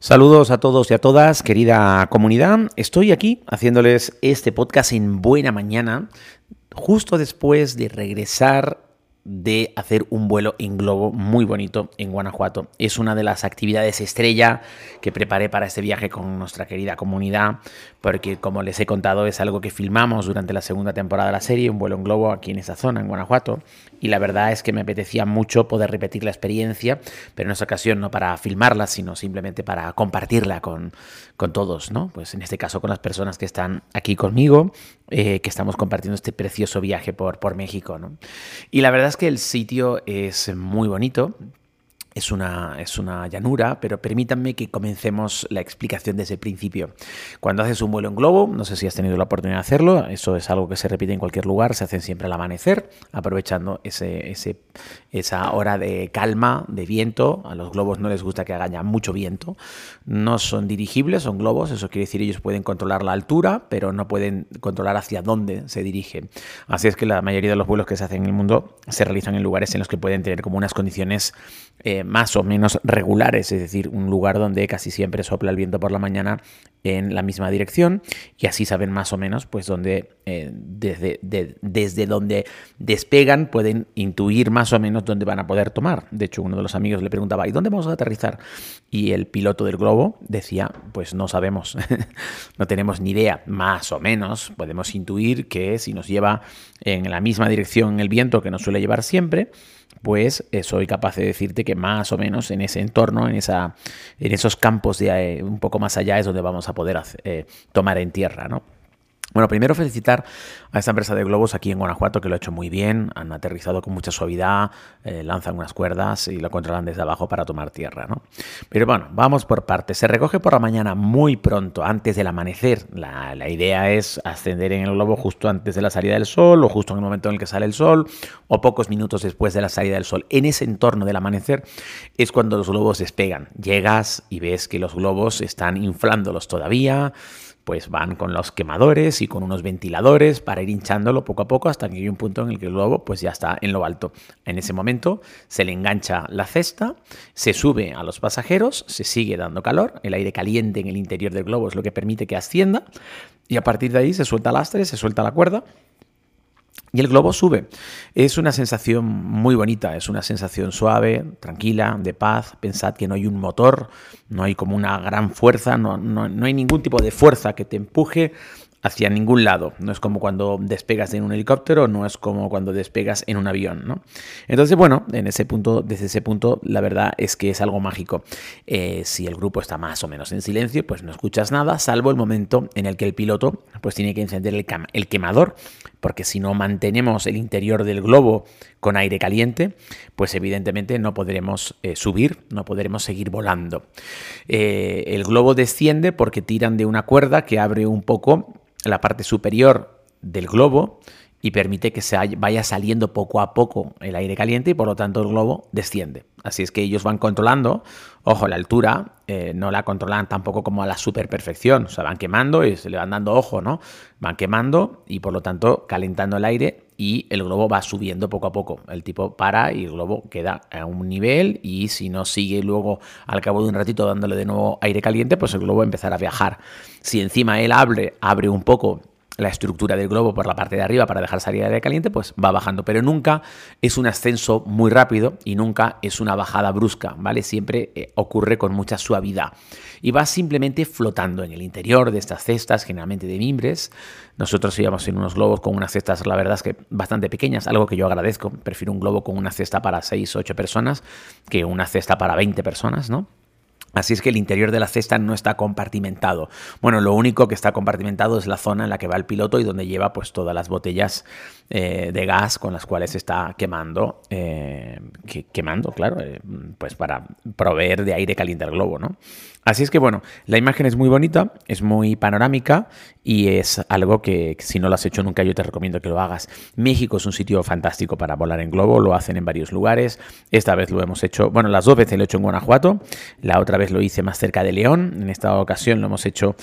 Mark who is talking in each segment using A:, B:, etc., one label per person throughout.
A: Saludos a todos y a todas, querida comunidad. Estoy aquí haciéndoles este podcast en buena mañana, justo después de regresar de hacer un vuelo en globo muy bonito en Guanajuato. Es una de las actividades estrella que preparé para este viaje con nuestra querida comunidad, porque como les he contado es algo que filmamos durante la segunda temporada de la serie, un vuelo en globo aquí en esa zona, en Guanajuato, y la verdad es que me apetecía mucho poder repetir la experiencia, pero en esta ocasión no para filmarla, sino simplemente para compartirla con, con todos, ¿no? Pues en este caso con las personas que están aquí conmigo, eh, que estamos compartiendo este precioso viaje por, por México, ¿no? Y la verdad es que el sitio es muy bonito, es una, es una llanura, pero permítanme que comencemos la explicación desde el principio. Cuando haces un vuelo en globo, no sé si has tenido la oportunidad de hacerlo, eso es algo que se repite en cualquier lugar, se hacen siempre al amanecer, aprovechando ese, ese, esa hora de calma, de viento. A los globos no les gusta que haga mucho viento. No son dirigibles, son globos, eso quiere decir ellos pueden controlar la altura, pero no pueden controlar hacia dónde se dirigen. Así es que la mayoría de los vuelos que se hacen en el mundo se realizan en lugares en los que pueden tener como unas condiciones eh, más o menos regulares, es decir, un lugar donde casi siempre sopla el viento por la mañana en la misma dirección y así saben más o menos pues donde eh, desde, desde donde despegan pueden intuir más o menos dónde van a poder tomar. De hecho, uno de los amigos le preguntaba, ¿y dónde vamos a aterrizar? Y el piloto del globo decía, pues no sabemos, no tenemos ni idea, más o menos podemos intuir que si nos lleva en la misma dirección el viento que nos suele llevar siempre, pues soy capaz de decirte que más o menos en ese entorno, en, esa, en esos campos de, eh, un poco más allá es donde vamos a poder eh, tomar en tierra, ¿no? Bueno, primero felicitar a esta empresa de globos aquí en Guanajuato que lo ha hecho muy bien, han aterrizado con mucha suavidad, eh, lanzan unas cuerdas y lo controlan desde abajo para tomar tierra, ¿no? Pero bueno, vamos por partes. Se recoge por la mañana muy pronto, antes del amanecer. La, la, idea es ascender en el globo justo antes de la salida del sol o justo en el momento en el que sale el sol o pocos minutos después de la salida del sol. En ese entorno del amanecer es cuando los globos despegan. Llegas y ves que los globos están inflándolos todavía pues van con los quemadores y con unos ventiladores para ir hinchándolo poco a poco hasta que hay un punto en el que el globo pues ya está en lo alto. En ese momento se le engancha la cesta, se sube a los pasajeros, se sigue dando calor, el aire caliente en el interior del globo es lo que permite que ascienda y a partir de ahí se suelta el lastre, se suelta la cuerda y el globo sube. Es una sensación muy bonita, es una sensación suave, tranquila, de paz. Pensad que no hay un motor, no hay como una gran fuerza, no, no, hay ningún tipo de fuerza que te empuje hacia ningún lado. No es como cuando despegas en un helicóptero, no es como cuando despegas en un avión, ¿no? Entonces, bueno, en ese punto, desde ese punto, la verdad es que es algo mágico. Eh, si el grupo está más o menos en silencio, pues no escuchas nada, salvo el momento en el que el piloto pues tiene que encender el, el quemador, porque si no mantenemos el interior del globo con aire caliente, pues evidentemente no podremos eh, subir, no podremos seguir volando. Eh, el globo desciende porque tiran de una cuerda que abre un poco la parte superior del globo y permite que se vaya saliendo poco a poco el aire caliente y por lo tanto el globo desciende. Así es que ellos van controlando, ojo, la altura eh, no la controlan tampoco como a la super perfección, o sea, van quemando y se le van dando ojo, ¿no? Van quemando y por lo tanto calentando el aire y el globo va subiendo poco a poco. El tipo para y el globo queda a un nivel y si no sigue luego al cabo de un ratito dándole de nuevo aire caliente, pues el globo empezará a viajar. Si encima él abre, abre un poco la estructura del globo por la parte de arriba para dejar salir aire caliente, pues va bajando. Pero nunca es un ascenso muy rápido y nunca es una bajada brusca, ¿vale? Siempre eh, ocurre con mucha suavidad. Y va simplemente flotando en el interior de estas cestas, generalmente de mimbres. Nosotros íbamos en unos globos con unas cestas, la verdad es que bastante pequeñas, algo que yo agradezco. Prefiero un globo con una cesta para 6 o 8 personas que una cesta para 20 personas, ¿no? Así es que el interior de la cesta no está compartimentado. Bueno, lo único que está compartimentado es la zona en la que va el piloto y donde lleva pues todas las botellas eh, de gas con las cuales está quemando, eh, quemando, claro, eh, pues para proveer de aire caliente al globo, ¿no? Así es que bueno, la imagen es muy bonita, es muy panorámica y es algo que si no lo has hecho nunca yo te recomiendo que lo hagas. México es un sitio fantástico para volar en globo, lo hacen en varios lugares. Esta vez lo hemos hecho, bueno, las dos veces lo he hecho en Guanajuato, la otra vez lo hice más cerca de León, en esta ocasión lo hemos hecho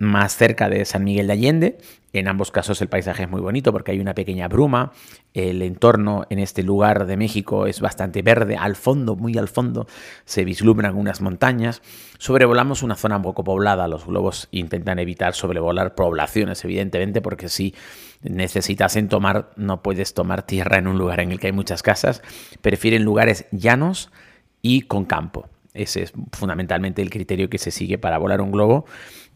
A: más cerca de San Miguel de Allende En ambos casos el paisaje es muy bonito porque hay una pequeña bruma, el entorno en este lugar de México es bastante verde, al fondo, muy al fondo, se vislumbran unas montañas. Sobrevolamos una zona poco poblada, los globos intentan evitar sobrevolar poblaciones, evidentemente, porque si necesitasen tomar, no puedes tomar tierra en un lugar en el que hay muchas casas, prefieren lugares llanos y con campo. Ese es fundamentalmente el criterio que se sigue para volar un globo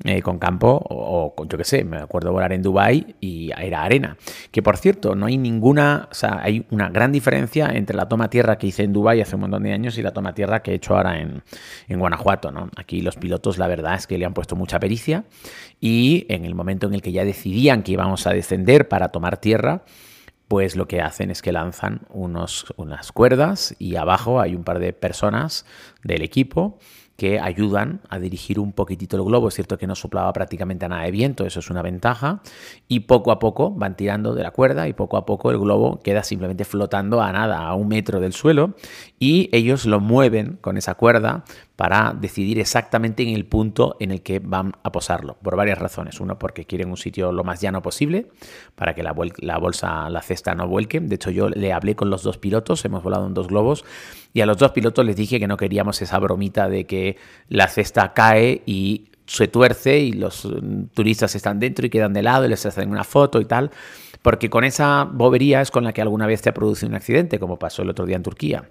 A: eh, con campo o, con, yo qué sé, me acuerdo volar en Dubai y era arena. Que por cierto, no hay ninguna, o sea, hay una gran diferencia entre la toma tierra que hice en Dubai hace un montón de años y la toma tierra que he hecho ahora en, en Guanajuato, ¿no? Aquí los pilotos, la verdad es que le han puesto mucha pericia y en el momento en el que ya decidían que íbamos a descender para tomar tierra, pues lo que hacen es que lanzan unas cuerdas y abajo hay un par de personas del equipo que ayudan a dirigir un poquitito el globo. Es cierto que no soplaba prácticamente nada de viento, eso es una ventaja. Y poco a poco van tirando de la cuerda y poco a poco el globo queda simplemente flotando a nada, a un metro del suelo. Y ellos lo mueven con esa cuerda para decidir exactamente en el punto en el que van a posarlo, por varias razones. Uno, porque quieren un sitio lo más llano posible, para que la, bolsa, la cesta no vuelque. De hecho, yo le hablé con los dos pilotos, hemos volado en dos globos, y a los dos pilotos les dije que no queríamos esa bromita de que la cesta cae y se tuerce y los mm, turistas están dentro y quedan de lado y les hacen una foto y tal, porque con esa bobería es con la que alguna vez te ha producido un accidente, como pasó el otro día en Turquía.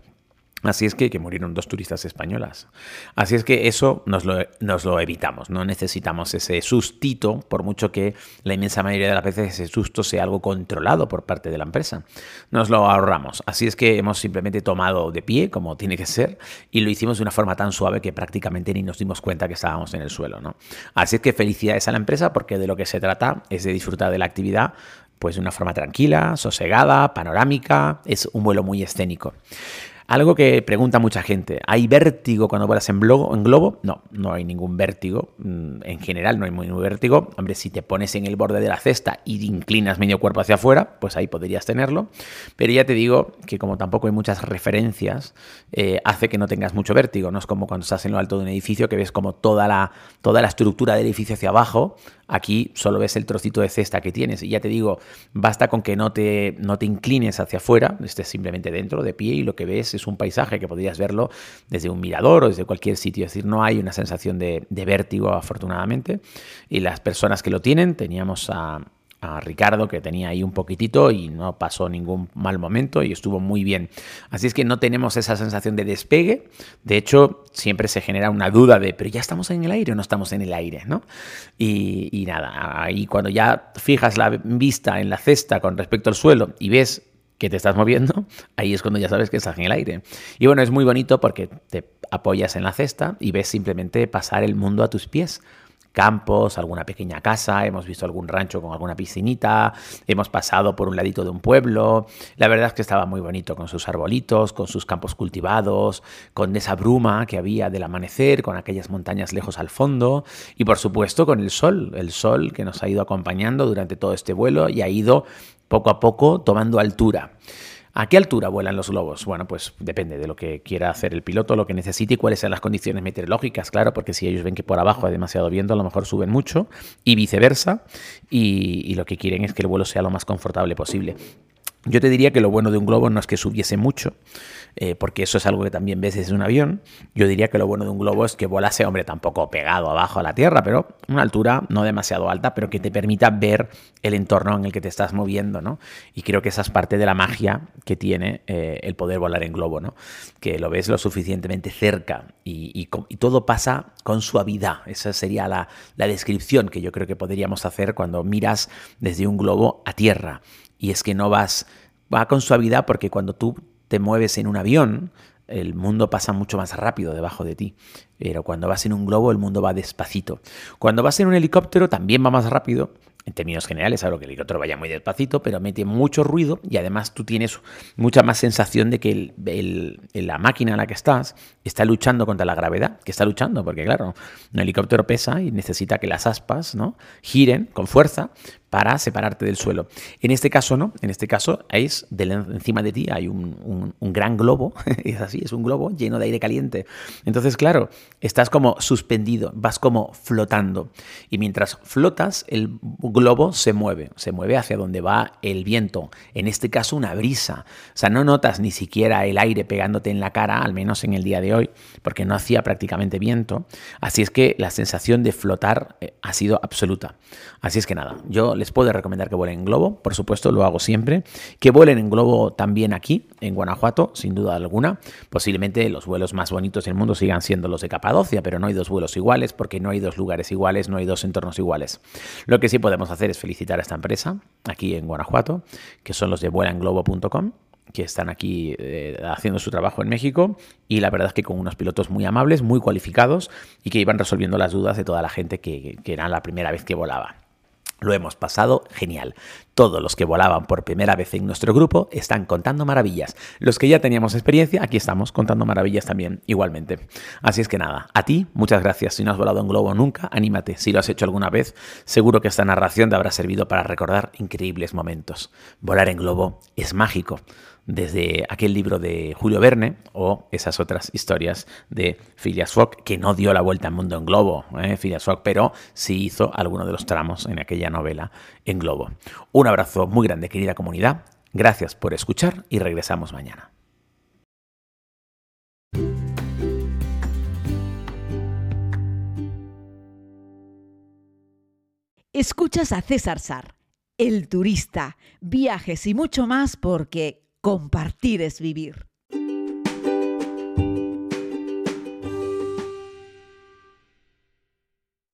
A: Así es que, que, murieron dos turistas españolas. Así es que eso nos lo, nos lo, evitamos. No necesitamos ese sustito, por mucho que la inmensa mayoría de las veces ese susto sea algo controlado por parte de la empresa. Nos lo ahorramos. Así es que hemos simplemente tomado de pie, como tiene que ser, y lo hicimos de una forma tan suave que prácticamente ni nos dimos cuenta que estábamos en el suelo. ¿no? Así es que felicidades a la empresa porque de lo que se trata es de disfrutar de la actividad pues de una forma tranquila, sosegada, panorámica. Es un vuelo muy escénico. Algo que pregunta mucha gente, ¿hay vértigo cuando vuelas en, globo? No, no hay ningún vértigo. Mm, en general no hay ningún vértigo. Hombre, si te pones en el borde de la cesta y inclinas medio cuerpo hacia afuera, pues ahí podrías tenerlo. Pero ya te digo que como tampoco hay muchas referencias, eh, hace que no tengas mucho vértigo. No es como cuando estás en lo alto de un edificio que ves como toda la, toda la estructura del edificio hacia abajo Aquí solo ves el trocito de cesta que tienes. Y ya te digo, basta con que no te, no te inclines hacia afuera, estés simplemente dentro, de pie, y lo que ves es un paisaje que podrías verlo desde un mirador o desde cualquier sitio. Es decir, no hay una sensación de, vértigo, afortunadamente. Y las personas que lo tienen, teníamos a a Ricardo, que tenía ahí un poquitito y no pasó ningún mal momento y estuvo muy bien. Así es que no tenemos esa sensación de despegue. De hecho, siempre se genera una duda de, pero ya estamos en el aire o no estamos en el aire, ¿no? Y, y nada, ahí cuando ya fijas la vista en la cesta con respecto al suelo y ves que te estás moviendo, ahí es cuando ya sabes que estás en el aire. Y bueno, es muy bonito porque te apoyas en la cesta y ves simplemente pasar el mundo a tus pies campos, alguna pequeña casa, hemos visto algún rancho con alguna piscinita, hemos pasado por un ladito de un pueblo. La verdad es que estaba muy bonito con sus arbolitos, con sus campos cultivados, con esa bruma que había del amanecer, con aquellas montañas lejos al fondo y por supuesto con el sol, el sol que nos ha ido acompañando durante todo este vuelo y ha ido poco a poco tomando altura. ¿A qué altura vuelan los globos? Bueno, pues depende de lo que quiera hacer el piloto, lo que necesite y cuáles sean las condiciones meteorológicas, claro, porque si ellos ven que por abajo hay demasiado viento, a lo mejor suben mucho y viceversa, y, y lo que quieren es que el vuelo sea lo más confortable posible. Yo te diría que lo bueno de un globo no es que subiese mucho, eh, porque eso es algo que también ves desde un avión. Yo diría que lo bueno de un globo es que volase, hombre, tampoco pegado abajo a la tierra, pero una altura no demasiado alta, pero que te permita ver el entorno en el que te estás moviendo, ¿no? Y creo que esa es parte de la magia que tiene eh, el poder volar en globo, ¿no? Que lo ves lo suficientemente cerca y, todo pasa con suavidad. Esa sería la, la descripción que yo creo que podríamos hacer cuando miras desde un globo a tierra. Y es que no vas, va con suavidad porque cuando tú te mueves en un avión, el mundo pasa mucho más rápido debajo de ti. Pero cuando vas en un globo, el mundo va despacito. Cuando vas en un helicóptero, también va más rápido, en términos generales, algo que el helicóptero vaya muy despacito, pero mete mucho ruido y además tú tienes mucha más sensación de que la máquina en la que estás está luchando contra la gravedad, que está luchando, porque claro, un helicóptero pesa y necesita que las aspas ¿no? giren con fuerza, para separarte del suelo. En este caso no, en este caso es encima de ti hay un, gran globo, es así, es un globo lleno de aire caliente. Entonces, claro, estás como suspendido, vas como flotando. Y mientras flotas, el globo se mueve, se mueve hacia donde va el viento. En este caso, una brisa. O sea, no notas ni siquiera el aire pegándote en la cara, al menos en el día de hoy, porque no hacía prácticamente viento. Así es que la sensación de flotar eh, ha sido absoluta. Así es que nada, yo les puedo recomendar que vuelen en globo, por supuesto, lo hago siempre. Que vuelen en globo también aquí, en Guanajuato, sin duda alguna. Posiblemente los vuelos más bonitos del mundo sigan siendo los de Capadocia, pero no hay dos vuelos iguales porque no hay dos lugares iguales, no hay dos entornos iguales. Lo que sí podemos hacer es felicitar a esta empresa aquí en Guanajuato, que son los de vuelanglobo.com que están aquí eh, haciendo su trabajo en México y la verdad es que con unos pilotos muy amables, muy cualificados y que iban resolviendo las dudas de toda la gente que, que era la primera vez que volaba. Lo hemos pasado genial. Todos los que volaban por primera vez en nuestro grupo están contando maravillas. Los que ya teníamos experiencia, aquí estamos contando maravillas también, igualmente. Así es que nada, a ti, muchas gracias. Si no has volado en globo nunca, anímate. Si lo has hecho alguna vez, seguro que esta narración te habrá servido para recordar increíbles momentos. Volar en globo es mágico desde aquel libro de Julio Verne o esas otras historias de Phileas Fogg, que no dio la vuelta al mundo en globo, ¿eh? Phileas Fogg, pero sí hizo alguno de los tramos en aquella novela en globo. Un abrazo muy grande, querida comunidad. Gracias por escuchar y regresamos mañana.
B: Escuchas a César Sar, el turista, viajes y mucho más porque Compartir es vivir.